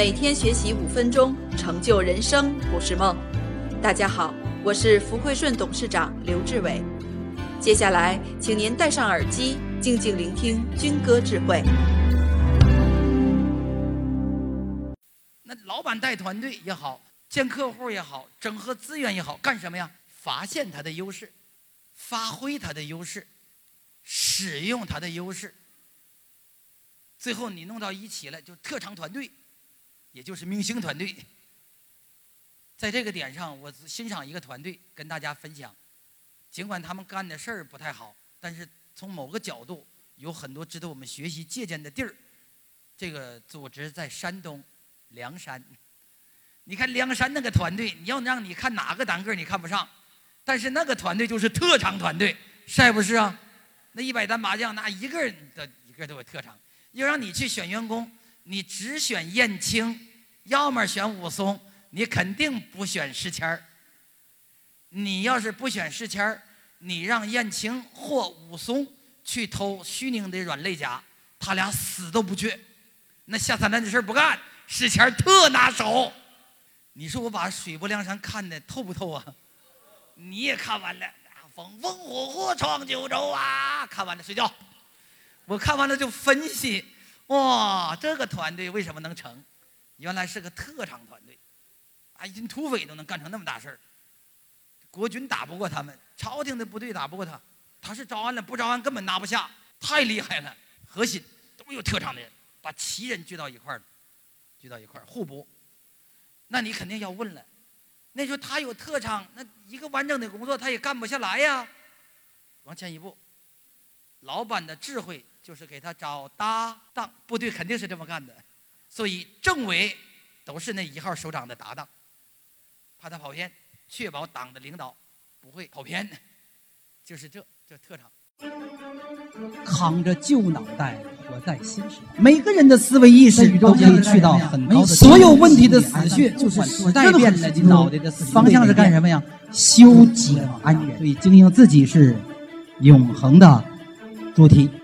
每天学习五分钟，成就人生不是梦。大家好，我是福汇顺董事长刘志伟。接下来，请您戴上耳机，静静聆听军歌智慧。那老板带团队也好，见客户也好，整合资源也好，干什么呀？发现他的优势，发挥他的优势，使用他的优势。最后你弄到一起了，就特长团队，也就是明星团队。在这个点上，我欣赏一个团队，跟大家分享。尽管他们干的事儿不太好，但是从某个角度有很多值得我们学习借鉴的地儿。这个组织在山东梁山。你看梁山那个团队，你要让你看哪个单个你看不上，但是那个团队就是特长团队，是不是啊？那一百单麻将，那一个人的一个都有特长。要让你去选员工，你只选燕青，要么选武松，你肯定不选石谦儿。你要是不选石谦儿，你让燕青或武松去偷徐宁的软肋甲，他俩死都不去。那下三滥的事不干，石谦儿特拿手。你说我把水泊梁山看的透不透啊？你也看完了，风风火火闯九州啊！看完了睡觉。我看完了就分析，哇，这个团队为什么能成？原来是个特长团队，啊，一群土匪都能干成那么大事儿。国军打不过他们，朝廷的部队打不过他，他是招安了，不招安根本拿不下，太厉害了。核心都有特长的人，把旗人聚到一块儿，聚到一块儿互补。那你肯定要问了，那时候他有特长，那一个完整的工作他也干不下来呀。往前一步，老板的智慧。就是给他找搭档，部队肯定是这么干的，所以政委都是那一号首长的搭档，怕他跑偏，确保党的领导不会跑偏，就是这这特长。扛着旧脑袋活在新时代，每个人的思维意识都可以去到很高的。所有问题的死穴就是时代变了，脑袋的方向是干什么呀？修己安人。所以经营自己是永恒的主题。